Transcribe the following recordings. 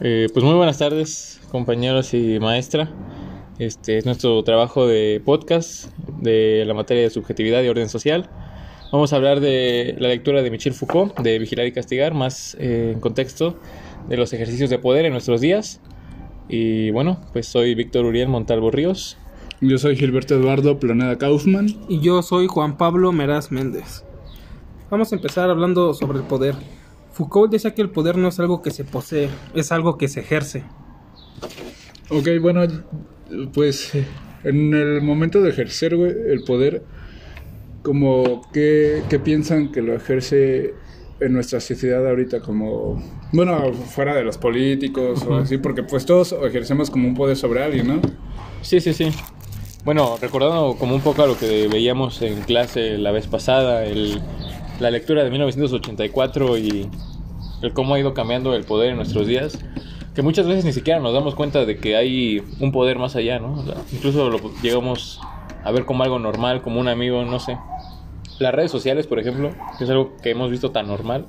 Eh, pues muy buenas tardes, compañeros y maestra. Este es nuestro trabajo de podcast de la materia de subjetividad y orden social. Vamos a hablar de la lectura de Michel Foucault, de Vigilar y Castigar, más eh, en contexto de los ejercicios de poder en nuestros días. Y bueno, pues soy Víctor Uriel Montalvo Ríos. Yo soy Gilberto Eduardo Planeda Kaufman. Y yo soy Juan Pablo Meraz Méndez. Vamos a empezar hablando sobre el poder. Foucault decía que el poder no es algo que se posee, es algo que se ejerce. Ok, bueno, pues en el momento de ejercer güey, el poder, como que, piensan que lo ejerce en nuestra sociedad ahorita como, bueno, fuera de los políticos o así, porque pues todos ejercemos como un poder sobre alguien, ¿no? Sí, sí, sí. Bueno, recordando como un poco a lo que veíamos en clase la vez pasada, el la lectura de 1984 y el cómo ha ido cambiando el poder en nuestros días, que muchas veces ni siquiera nos damos cuenta de que hay un poder más allá, ¿no? incluso lo llegamos a ver como algo normal, como un amigo, no sé. Las redes sociales, por ejemplo, que es algo que hemos visto tan normal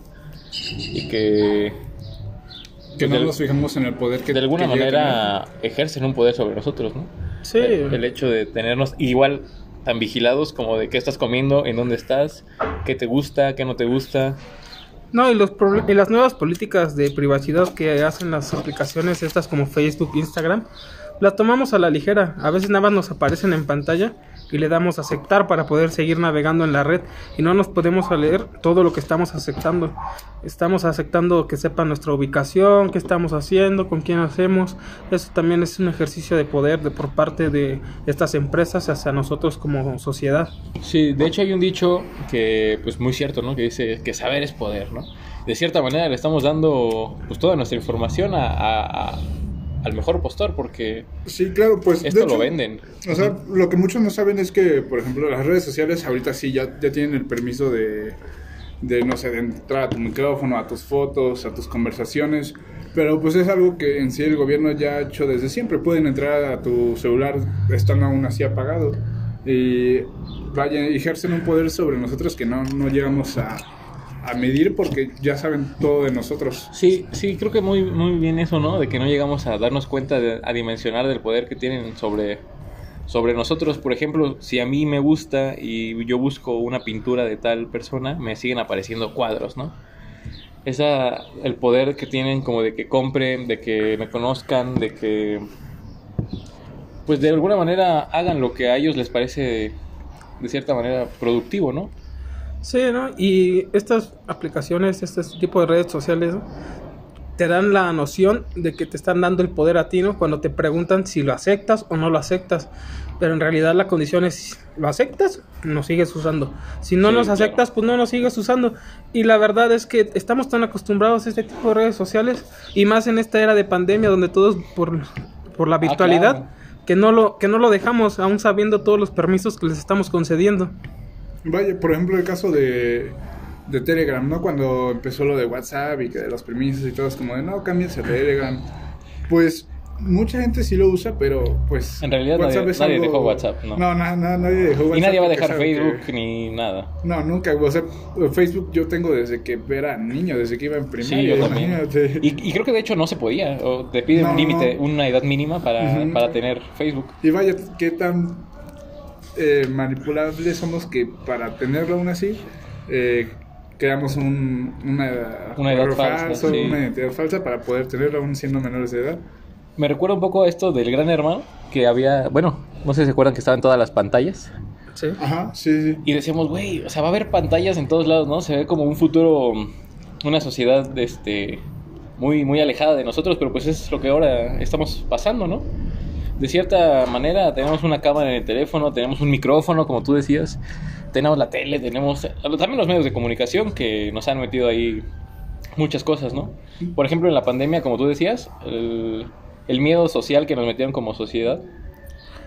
y que... Que no nos fijamos en el poder que... De alguna manera ejercen un poder sobre nosotros, ¿no? Sí. el hecho de tenernos igual tan vigilados como de qué estás comiendo, en dónde estás, qué te gusta, qué no te gusta. No, y, los y las nuevas políticas de privacidad que hacen las aplicaciones estas como Facebook, Instagram, las tomamos a la ligera. A veces nada más nos aparecen en pantalla y le damos a aceptar para poder seguir navegando en la red y no nos podemos leer todo lo que estamos aceptando. Estamos aceptando que sepan nuestra ubicación, qué estamos haciendo, con quién hacemos. Eso también es un ejercicio de poder de por parte de estas empresas hacia nosotros como sociedad. Sí, de hecho hay un dicho que pues muy cierto, ¿no? Que dice que saber es poder, ¿no? De cierta manera le estamos dando pues toda nuestra información a al mejor postor porque sí claro pues esto lo venden. o sea lo que muchos no saben es que por ejemplo las redes sociales ahorita sí ya, ya tienen el permiso de, de no sé de entrar a tu micrófono a tus fotos a tus conversaciones pero pues es algo que en sí el gobierno ya ha hecho desde siempre. Pueden entrar a tu celular estando aún así apagado y vaya ejercen un poder sobre nosotros que no, no llegamos a a medir porque ya saben todo de nosotros. Sí, sí, creo que muy, muy bien eso, ¿no? De que no llegamos a darnos cuenta, de, a dimensionar del poder que tienen sobre, sobre nosotros. Por ejemplo, si a mí me gusta y yo busco una pintura de tal persona, me siguen apareciendo cuadros, ¿no? Esa, el poder que tienen como de que compren, de que me conozcan, de que pues de alguna manera hagan lo que a ellos les parece de cierta manera productivo, ¿no? Sí, ¿no? Y estas aplicaciones, este tipo de redes sociales, te dan la noción de que te están dando el poder a ti, ¿no? Cuando te preguntan si lo aceptas o no lo aceptas. Pero en realidad la condición es, ¿lo aceptas? Lo sigues usando. Si no los aceptas, pues no lo sigues usando. Y la verdad es que estamos tan acostumbrados a este tipo de redes sociales, y más en esta era de pandemia, donde todos por, por la ah, virtualidad, que, no lo, que no lo dejamos, aún sabiendo todos los permisos que les estamos concediendo. Vaya, por ejemplo, el caso de, de Telegram, ¿no? Cuando empezó lo de WhatsApp y que de los permisos y todo, es como de, no, cambies a Telegram. Pues mucha gente sí lo usa, pero pues... En realidad nadie, dejó WhatsApp, ¿no? No, nadie dejó WhatsApp. Y nadie va a dejar Facebook ni nada. No, nunca. O sea, Facebook yo tengo desde que era niño, desde que iba en primaria. Sí, yo también. Y, y, creo que de hecho no se podía. O te piden un límite, una edad mínima para, para tener Facebook. Y vaya, qué tan eh, manipulables somos que para tenerlo aún así, eh, creamos un, una, una, edad falsa, una identidad falsa para poder tenerlo aún siendo menores de edad. Me recuerda un poco a esto del gran hermano, que había, bueno, no sé si se acuerdan que estaban todas las pantallas. Sí. Ajá, sí, sí. Y decíamos, güey, o sea, va a haber pantallas en todos lados, ¿no? Se ve como un futuro, una sociedad, este, muy, muy alejada de nosotros, pero pues es lo que ahora estamos pasando, ¿no? De cierta manera tenemos una cámara en el teléfono, tenemos un micrófono, como tú decías, tenemos la tele, tenemos también los medios de comunicación que nos han metido ahí muchas cosas, ¿no? Por ejemplo, en la pandemia, como tú decías, el, miedo social que nos metieron como sociedad,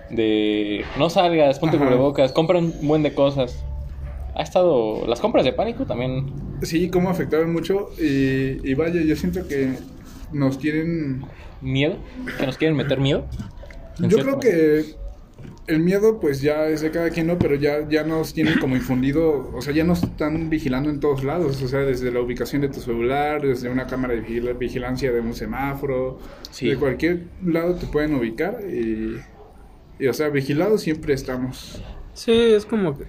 de no salgas, ponte cubrebocas, compra un buen de cosas. Ha estado. Las compras de pánico también. Sí, cómo afectaron mucho. Y, y vaya, yo siento que nos quieren. ¿Miedo? ¿Que nos quieren meter miedo? Yo creo que el miedo pues ya es de cada quien, ¿no? Pero ya, ya nos tienen como infundido, o sea, ya nos están vigilando en todos lados, o sea, desde la ubicación de tu celular, desde una cámara de vigil- vigilancia de un semáforo, Sí. de cualquier lado te pueden ubicar y, y, o sea, vigilados siempre estamos. Sí, es como que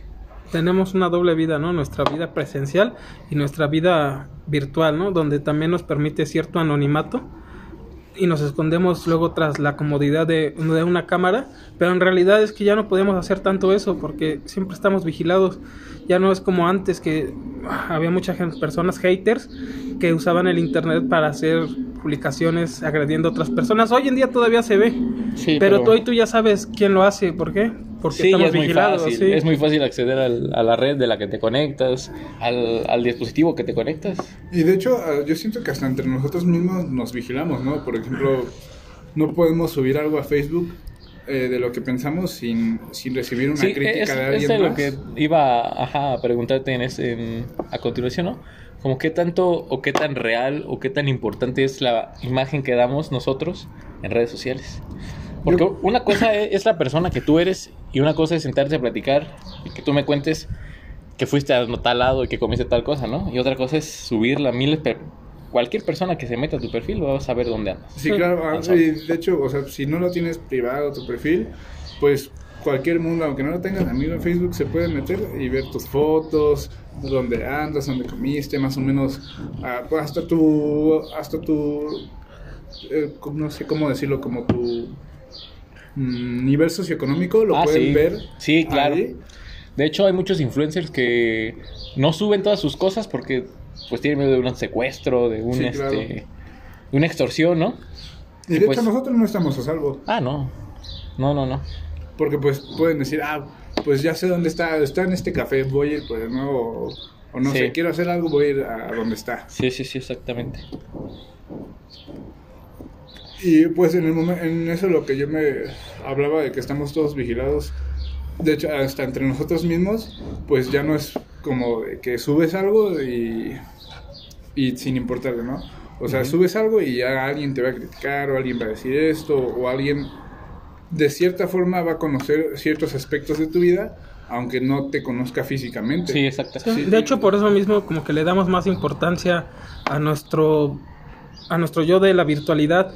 tenemos una doble vida, ¿no? Nuestra vida presencial y nuestra vida virtual, ¿no? Donde también nos permite cierto anonimato y nos escondemos luego tras la comodidad de, de una cámara, pero en realidad es que ya no podemos hacer tanto eso porque siempre estamos vigilados. Ya no es como antes que ah, había muchas personas haters que usaban el internet para hacer publicaciones agrediendo a otras personas. Hoy en día todavía se ve, Sí, pero, pero- tú y tú ya sabes quién lo hace, ¿por qué? Porque sí, estamos es muy vigilados, fácil. sí. Es muy fácil acceder al- a la red de la que te conectas, al, al dispositivo que te conectas. Y de hecho, ah, yo siento que hasta entre nosotros mismos nos vigilamos, ¿no? Por ejemplo, no podemos subir algo a Facebook eh, de lo que pensamos sin, sin recibir una Sí, crítica es, de es alguien más. lo que iba ajá, a preguntarte en ese, en- a continuación, ¿no? Como qué tanto o qué tan real o qué tan importante es la imagen que damos nosotros en redes sociales. Porque Yo- una cosa e- es la persona que tú eres y una cosa es sentarte a platicar y que tú me cuentes que fuiste a tal lado y que comiste tal cosa, ¿no? Y otra cosa es subirla a miles de... Cualquier persona que se meta a tu perfil va a saber dónde andas. Sí, claro. ah, y de hecho, o sea, si no lo tienes privado tu perfil, pues cualquier mundo, aunque no lo tengas amigo en Facebook, se puede meter y ver tus fotos, dónde andas, dónde comiste, más o menos, ah, hasta tu, hasta tu, eh, no sé cómo decirlo, como tu nivel socioeconómico, lo Ah, pueden sí. ver. Sí, claro. ahí. De hecho, hay muchos influencers que no suben todas sus cosas porque pues tienen miedo de un secuestro, de un Sí, este claro. de una extorsión, ¿no? Y de Pues- hecho nosotros no estamos a salvo, Ah, no. No, no, no. porque pues pueden decir, ah, pues ya sé dónde está, está en este café, voy a ir, pues, ¿no? O, o no Sí. sé, quiero hacer algo, voy a ir a donde está. Sí, sí, sí, exactamente. Y pues en, el momen- en eso lo que yo me hablaba de que estamos todos vigilados, de hecho hasta entre nosotros mismos, pues ya no es como de que subes algo y, y sin importarle, ¿no? O sea, subes algo y ya alguien te va a criticar o alguien va a decir esto o alguien de cierta forma va a conocer ciertos aspectos de tu vida, aunque no te conozca físicamente. Sí, exacto. Sí, Sí. de hecho, por eso mismo, como que le damos más importancia a nuestro, a nuestro yo de la virtualidad.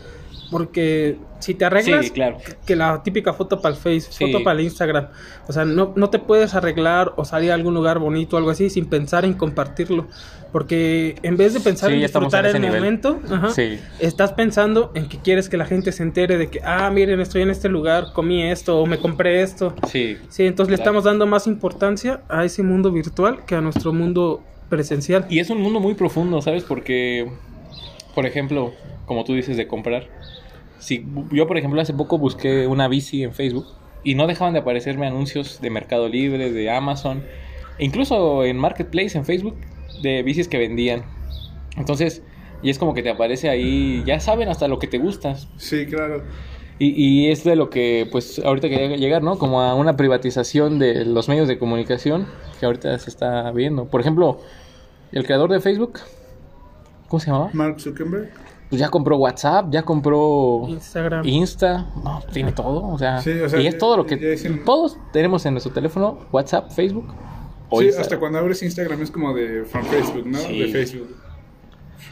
Porque si te arreglas, Sí, claro. que la típica foto para el Face, Sí. foto para el Instagram, o sea, no, no te puedes arreglar o salir a algún lugar bonito o algo así sin pensar en compartirlo. Porque en vez de pensar Sí, en disfrutar en el nivel. momento, ajá, estás pensando en que quieres que la gente se entere de que, ah, miren, estoy en este lugar, comí esto o me compré esto. Sí. Sí, entonces le estamos dando más importancia a ese mundo virtual que a nuestro mundo presencial. Y es un mundo muy profundo, ¿sabes? Porque, por ejemplo, como tú dices de comprar. Si yo, por ejemplo, hace poco busqué una bici en Facebook y no dejaban de aparecerme anuncios de Mercado Libre, de Amazon, e incluso en Marketplace, en Facebook, de bicis que vendían. Entonces, y es como que te aparece ahí, ya saben hasta lo que te gusta. Sí, claro. Y, y es de lo que, pues, ahorita quería llegar, ¿no? Como a una privatización de los medios de comunicación que ahorita se está viendo. Por ejemplo, el creador de Facebook, ¿cómo se llamaba? Mark Zuckerberg. Pues ya compró WhatsApp, ya compró Instagram. Insta, no, tiene todo, o sea, Sí, o sea, y es todo lo que dicen- todos tenemos en nuestro teléfono, WhatsApp, Facebook o Sí, hasta cuando abres Instagram es como de from Facebook, ¿no? Sí. De Facebook.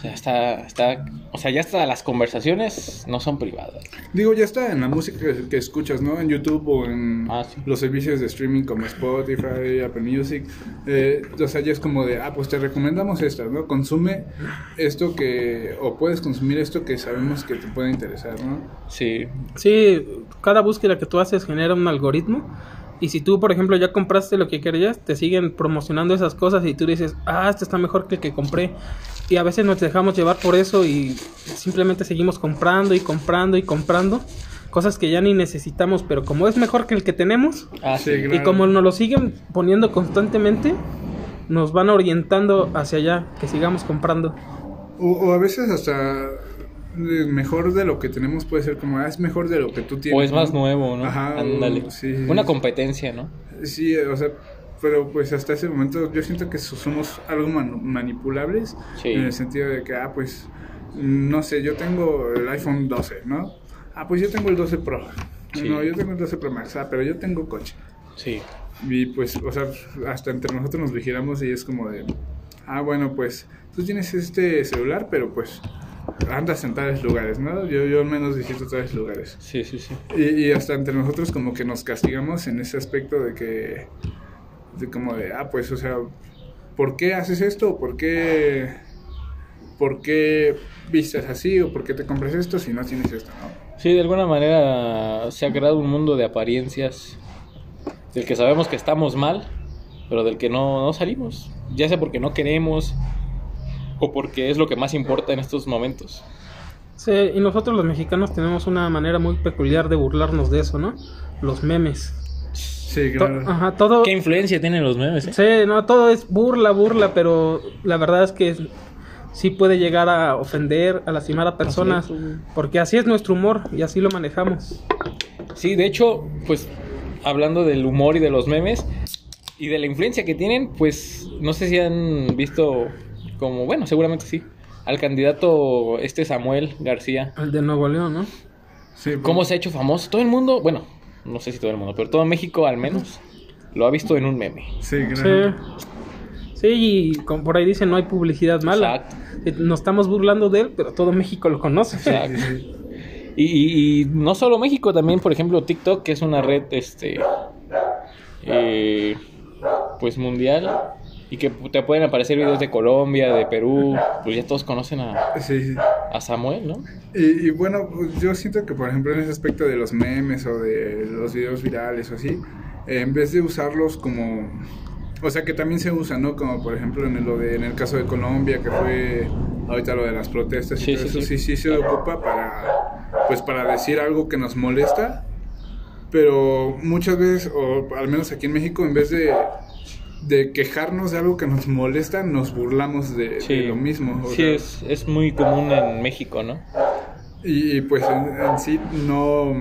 O sea, está, está, o sea, ya hasta las conversaciones no son privadas. Digo, ya está en la música que, que escuchas, ¿no? En YouTube o en Ah, sí. los servicios de streaming como Spotify, Apple Music. Eh, o sea, ya es como de, ah, pues te recomendamos estas, ¿no? Consume esto que, o puedes consumir esto que sabemos que te puede interesar, ¿no? Sí, Sí, cada búsqueda que tú haces genera un algoritmo. Y si tú, por ejemplo, ya compraste lo que querías, te siguen promocionando esas cosas y tú dices, ah, este está mejor que el que compré. Y a veces nos dejamos llevar por eso y simplemente seguimos comprando y comprando y comprando cosas que ya ni necesitamos, pero como es mejor que el que tenemos ah, Sí, sí. claro. y como nos lo siguen poniendo constantemente, nos van orientando hacia allá, que sigamos comprando. O, o a veces hasta mejor de lo que tenemos puede ser como, ah, es mejor de lo que tú tienes. o es más ¿no? nuevo, ¿no? Ajá, Ándale. sí, sí, Una competencia, ¿no? Sí, o sea, pero pues hasta ese momento yo siento que so- somos algo man- manipulables Sí. en el sentido de que, ah, pues, no sé, yo tengo el iPhone 12, ¿no? Ah, pues yo tengo el 12 Pro. Sí. No, yo tengo el 12 Pro Max, ah, pero yo tengo coche. Sí. Y pues, o sea, hasta entre nosotros nos vigilamos y es como de, ah, bueno, pues tú tienes este celular, pero pues andas en tales lugares, ¿no? Yo, yo al menos visito tales lugares. Sí, sí, sí. Y, y hasta entre nosotros como que nos castigamos en ese aspecto de que, de como de, ah, pues, o sea, ¿por qué haces esto? ¿Por qué, por qué vistes así? ¿O por qué te compras esto si no tienes esto, no? Sí, de alguna manera se ha creado un mundo de apariencias del que sabemos que estamos mal, pero del que no, no salimos. Ya sea porque no queremos o porque es lo que más importa en estos momentos. Sí, y nosotros los mexicanos tenemos una manera muy peculiar de burlarnos de eso, ¿no? Los memes. Sí, To- claro. Ajá, todo... ¿Qué influencia tienen los memes? eh? Sí, no, todo es burla, burla, pero la verdad es que sí puede llegar a ofender, a lastimar a personas, porque así es nuestro humor y así lo manejamos. Sí, de hecho, pues hablando del humor y de los memes y de la influencia que tienen, pues no sé si han visto como, bueno, seguramente sí, al candidato este Samuel García. El de Nuevo León, ¿no? Sí, pues, ¿Cómo se ha hecho famoso? Todo el mundo, bueno, no sé si todo el mundo, pero todo México al menos lo ha visto en un meme. Sí, Sí. claro. Sí, y como por ahí dicen, no hay publicidad mala. Exacto. Eh, Nos estamos burlando de él, pero todo México lo conoce. Exacto. Y, y- y no solo México, también, por ejemplo, TikTok, que es una red, este, eh, pues mundial, y que te pueden aparecer videos de Colombia, de Perú, pues ya todos conocen a, Sí, sí. a Samuel, ¿no? Y, y bueno, pues, yo siento que por ejemplo en ese aspecto de los memes o de los videos virales o así, en vez de usarlos como, o sea que también se usa, ¿no? Como por ejemplo en el, lo de, en el caso de Colombia que fue ahorita lo de las protestas y Sí, todo eso, sí. sí, sí se ocupa para, pues para decir algo que nos molesta, pero muchas veces, o al menos aquí en México, en vez de de quejarnos de algo que nos molesta, nos burlamos de, lo mismo. o Sí, sea, es, es muy común en México, ¿no? y, y, pues en, en sí no,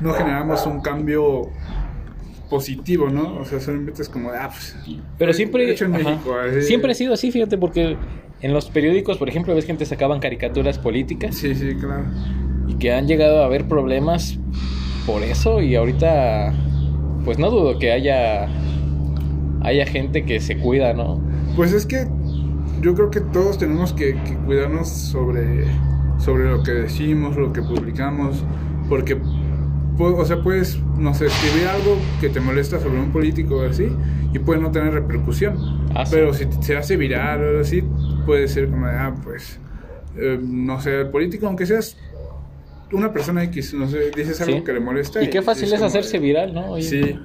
no generamos un cambio positivo, ¿no? O sea, solamente es como de, ah, pues. Pero siempre, Hecho en México, así. siempre ha sido así, fíjate, porque en los periódicos, por ejemplo, ves que antes sacaban caricaturas políticas Sí, sí, claro. y que han llegado a haber problemas por eso y ahorita, pues no dudo que haya, haya gente que se cuida, ¿no? Pues es que yo creo que todos tenemos que, que cuidarnos sobre, sobre lo que decimos, lo que publicamos, porque, o sea, puedes, no sé, escribir algo que te molesta sobre un político o así, y puede no tener repercusión. Ah, sí. Pero si se hace viral o algo así, puede ser como de, ah, pues, eh, no sé, el político, aunque seas una persona X, no sé, dices algo Sí. que le molesta. Y qué fácil es hacerse de- viral, ¿no? Oye, Sí,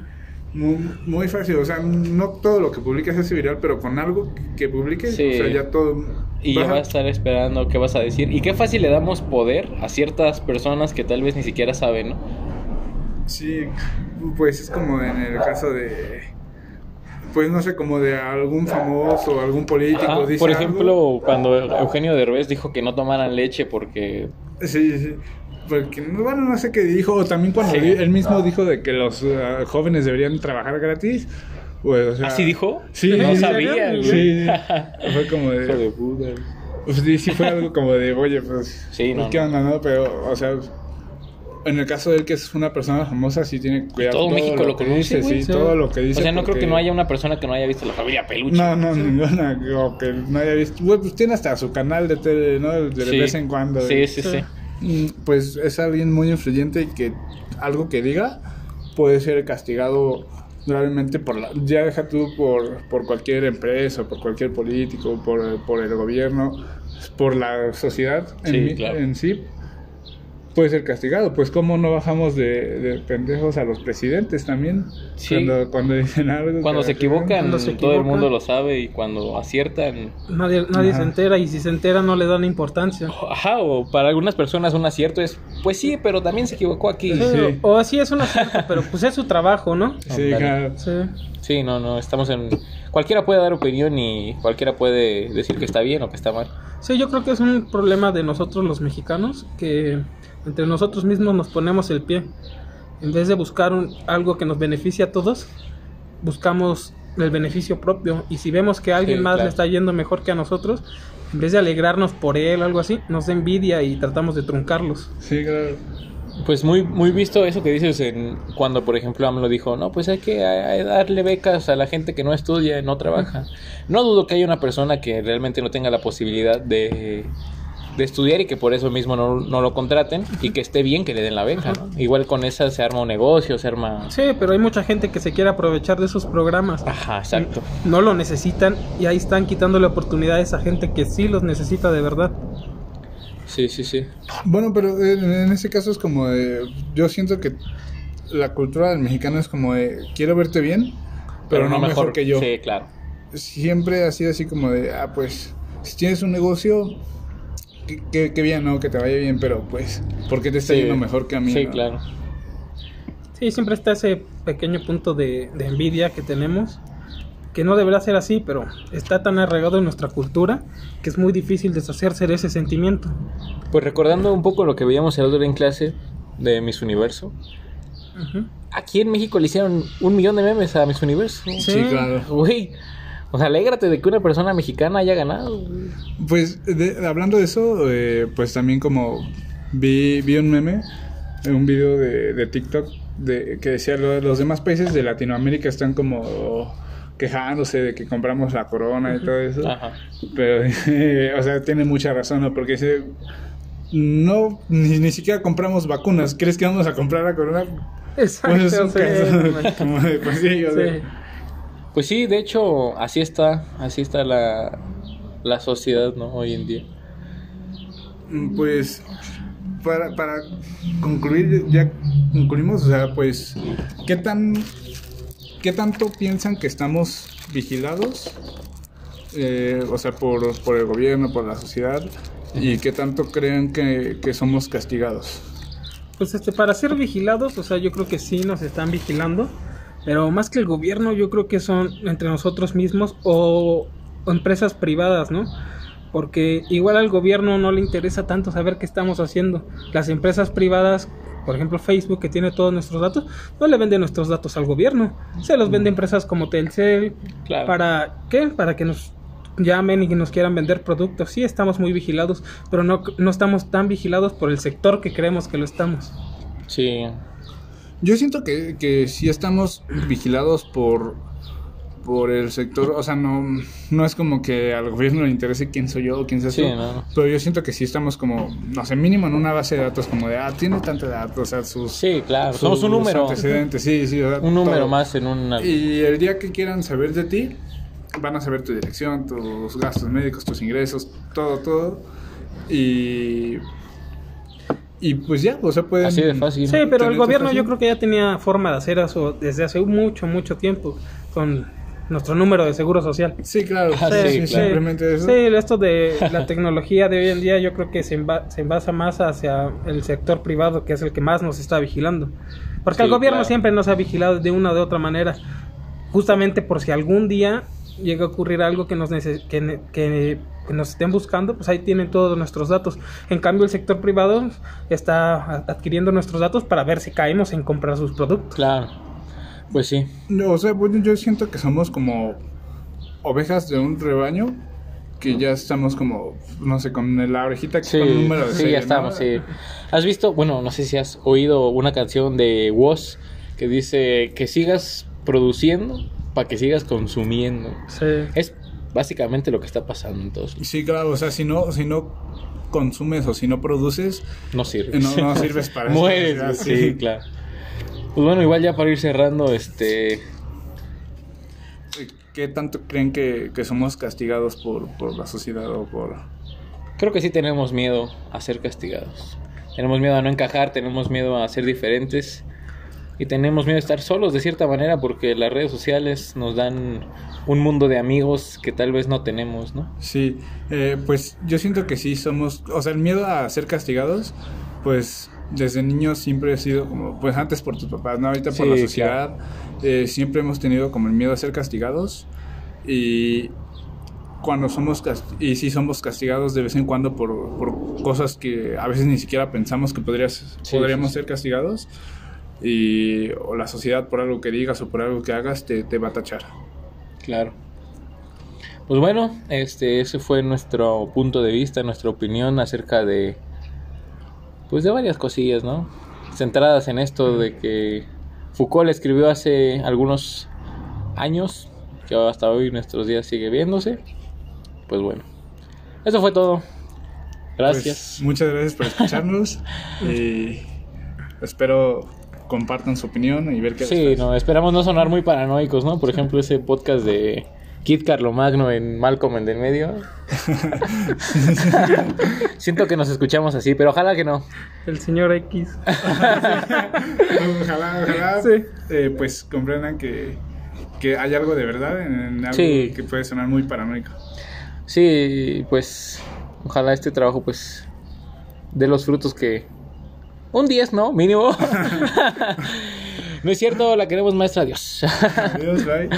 muy, muy fácil. O sea, no todo lo que publiques hace viral, pero con algo que publiques, Sí. o sea, ya todo. Y ya vas a- va a estar esperando qué vas a decir. Y qué fácil le damos poder a ciertas personas que tal vez ni siquiera saben, ¿no? Sí, pues es como en el caso de. Pues no sé, como de algún famoso, algún político. Ajá, dice Por algo. ejemplo, cuando Eugenio Derbez dijo que no tomaran leche porque... Sí, sí. Porque, bueno, no sé qué dijo. O también cuando Sí. di- él mismo dijo de que los eh, jóvenes deberían trabajar gratis. Pues, o sea, ¿Así dijo? Sí, No sí, sabía, sí, güey. sí. Fue como de. Hijo de puta. Pues sí, sí fue algo como de, oye, pues, Sí, no, pues, ¿qué no. onda, no? Pero, o sea, en el caso de él que es una persona famosa, sí tiene que cuidar Todo México lo que conoce, dice, güey. sí, Sí. todo lo que dice. O sea, no creo que no haya una persona que no haya visto la familia Peluche. No, no, ninguna, o que no haya visto. Bueno, pues tiene hasta su canal de tele, ¿no? De Sí. vez en cuando. Sí, sí, sí. Mm, Pues es alguien muy influyente y que algo que diga puede ser castigado gravemente por la, ya deja tú por, por cualquier empresa, por cualquier político, por, por el gobierno, por la sociedad en, Sí, mi- claro. en sí puede ser castigado. Pues cómo no bajamos de, de pendejos a los presidentes también Sí. cuando, cuando dicen algo. Cuando se cagan. equivocan, Cuando se todo el equivocan. mundo lo sabe y cuando aciertan... Nadie, nadie Ajá. se entera y si se entera no le dan importancia. Ajá, o para algunas personas un acierto es, pues sí, pero también se equivocó aquí. Sí. Sí, O así es un acierto, pero pues es su trabajo, ¿no? Sí, claro. Sí. Sí, no, no, estamos en... Cualquiera puede dar opinión y cualquiera puede decir que está bien o que está mal. Sí, yo creo que es un problema de nosotros los mexicanos, que entre nosotros mismos nos ponemos el pie. En vez de buscar un- algo que nos beneficie a todos, buscamos el beneficio propio. Y si vemos que a alguien Sí, más claro. le está yendo mejor que a nosotros, en vez de alegrarnos por él o algo así, nos da envidia y tratamos de truncarlos. Sí, claro. pues muy, muy visto eso que dices en cuando, por ejemplo, AMLO dijo, no, pues hay que hay- darle becas a la gente que no estudia, no trabaja. No dudo que haya una persona que realmente no tenga la posibilidad de, de estudiar y que por eso mismo no, no lo contraten y que esté bien que le den la beca, ¿no? Igual con esa se arma un negocio, se arma... Sí, pero hay mucha gente que se quiere aprovechar de esos programas. Ajá, exacto. No lo necesitan y ahí están quitándole oportunidades a gente que sí los necesita de verdad. Sí, sí, sí. Bueno, pero en, ese caso es como de, yo siento que la cultura del mexicano es como de, quiero verte bien, pero, no mejor, que yo. Sí, claro. Siempre ha sido así como de, ah, pues, si tienes un negocio, qué, bien, ¿no? Que te vaya bien, pero pues, ¿por qué te está Sí. yendo mejor que a mí? Sí, no? claro. Sí, siempre está ese pequeño punto de, de envidia que tenemos, que no deberá ser así, pero está tan arraigado en nuestra cultura que es muy difícil deshacerse de ese sentimiento. Pues recordando un poco lo que veíamos el otro día en clase de Miss Universo, aquí en México le hicieron un millón de memes a Miss Universo. Sí, claro. Güey, o sea, alégrate de que una persona mexicana haya ganado. güey. Pues de- hablando de eso, eh, pues también como vi, vi un meme, un video de, de TikTok de, que decía lo- los demás países de Latinoamérica están como quejándose de que compramos la corona y todo eso. Ajá. Pero, o sea, tiene mucha razón, ¿no? Porque dice, no, ni, ni siquiera compramos vacunas. ¿Crees que vamos a comprar la corona? Exacto, Pues es un sí, caso como de, pues sí, o sea, sí. Pues sí, de hecho, así está, así está la, la sociedad, ¿no? Hoy en día. Pues para, para concluir, ya concluimos, o sea, pues, ¿qué tan qué tanto piensan que estamos vigilados? Eh, o sea, por, por el gobierno, por la sociedad, y qué tanto creen que, que somos castigados. Pues este, para ser vigilados, o sea, yo creo que sí nos están vigilando, pero más que el gobierno, yo creo que son entre nosotros mismos o, empresas privadas, ¿no? Porque igual al gobierno no le interesa tanto saber qué estamos haciendo. Las empresas privadas, por ejemplo Facebook, que tiene todos nuestros datos, no le venden nuestros datos al gobierno. Se los vende empresas como Telcel. Claro. ¿Para qué? Para que nos llamen y que nos quieran vender productos. Sí, estamos muy vigilados, pero no, no estamos tan vigilados por el sector que creemos que lo estamos. Sí, Yo siento que, que sí estamos vigilados por, por el sector, o sea, no, no es como que al gobierno le interese quién soy yo o quién seas Sí, no. pero yo siento que sí estamos como, no sé, mínimo en una base de datos como de, ah, tiene tanta datos, o sea, sus... sí, claro. sus Somos un número. antecedentes, sí, sí, o sea, Un número todo. más en una... Y el día que quieran saber de ti, van a saber tu dirección, tus gastos médicos, tus ingresos, todo, todo. Y. Y pues ya, o sea, pueden. Así de fácil. Sí, pero el gobierno yo creo que ya tenía forma de hacer eso desde hace mucho, mucho tiempo con nuestro número de seguro social. Sí, claro. Ah, sí, sí, sí, claro. simplemente eso. Sí, esto de la tecnología de hoy en día yo creo que se, enva- se envasa más hacia el sector privado, que es el que más nos está vigilando. Porque Sí, el gobierno claro. siempre nos ha vigilado de una o de otra manera, justamente por si algún día llega a ocurrir algo que nos, nece- que, ne- que- que nos estén buscando, pues ahí tienen todos nuestros datos. En cambio, el sector privado está adquiriendo nuestros datos para ver si caemos en comprar sus productos. Claro. Pues sí. No, o sea, bueno, yo siento que somos como ovejas de un rebaño que ya estamos como, no sé, con la orejita Sí, con un número de sí, serie, ya ¿no? estamos, sí. ¿Has visto, bueno, no sé si has oído una canción de Woz que dice que sigas produciendo para que sigas consumiendo? Sí. Es básicamente lo que está pasando en todos. Sí, claro, o sea, si no, si no consumes o si no produces, No sirve. no, no sirves para eso. Mueres, o sea, güey, sí, claro. Pues bueno, igual ya para ir cerrando, este... ¿Qué tanto creen que, que somos castigados por, por la sociedad o por... Creo que sí tenemos miedo a ser castigados. Tenemos miedo a no encajar, tenemos miedo a ser diferentes y tenemos miedo a estar solos de cierta manera porque las redes sociales nos dan un mundo de amigos que tal vez no tenemos, ¿no? Sí, eh, pues yo siento que sí somos, o sea, el miedo a ser castigados, pues desde niños siempre he sido como, pues antes por tus papás, ¿no? Ahorita por la sociedad, eh, siempre hemos tenido como el miedo a ser castigados y cuando somos, y sí somos castigados de vez en cuando por, por cosas que a veces ni siquiera pensamos que podrías, Sí, podríamos sí. ser castigados y o la sociedad por algo que digas o por algo que hagas te, te va a tachar. Claro. Pues bueno, este ese fue nuestro punto de vista, nuestra opinión acerca de pues de varias cosillas, ¿no? centradas en esto de que Foucault escribió hace algunos años, que hasta hoy nuestros días sigue viéndose. Pues bueno, eso fue todo. Gracias. Pues, muchas gracias por escucharnos y espero compartan su opinión y ver qué Sí, no, esperamos no sonar muy paranoicos, ¿no? Por ejemplo, ese podcast de Kit Carlomagno en Malcolm en del medio. Siento que nos escuchamos así, pero ojalá que no. El señor X. ojalá, ojalá, Sí. eh, pues comprendan que, que hay algo de verdad en, en algo Sí. que puede sonar muy paranoico. Sí, pues ojalá este trabajo pues dé los frutos que un 10, ¿no? Mínimo. no es cierto, la queremos maestra, adiós. Adiós, bye.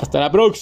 Hasta la próxima.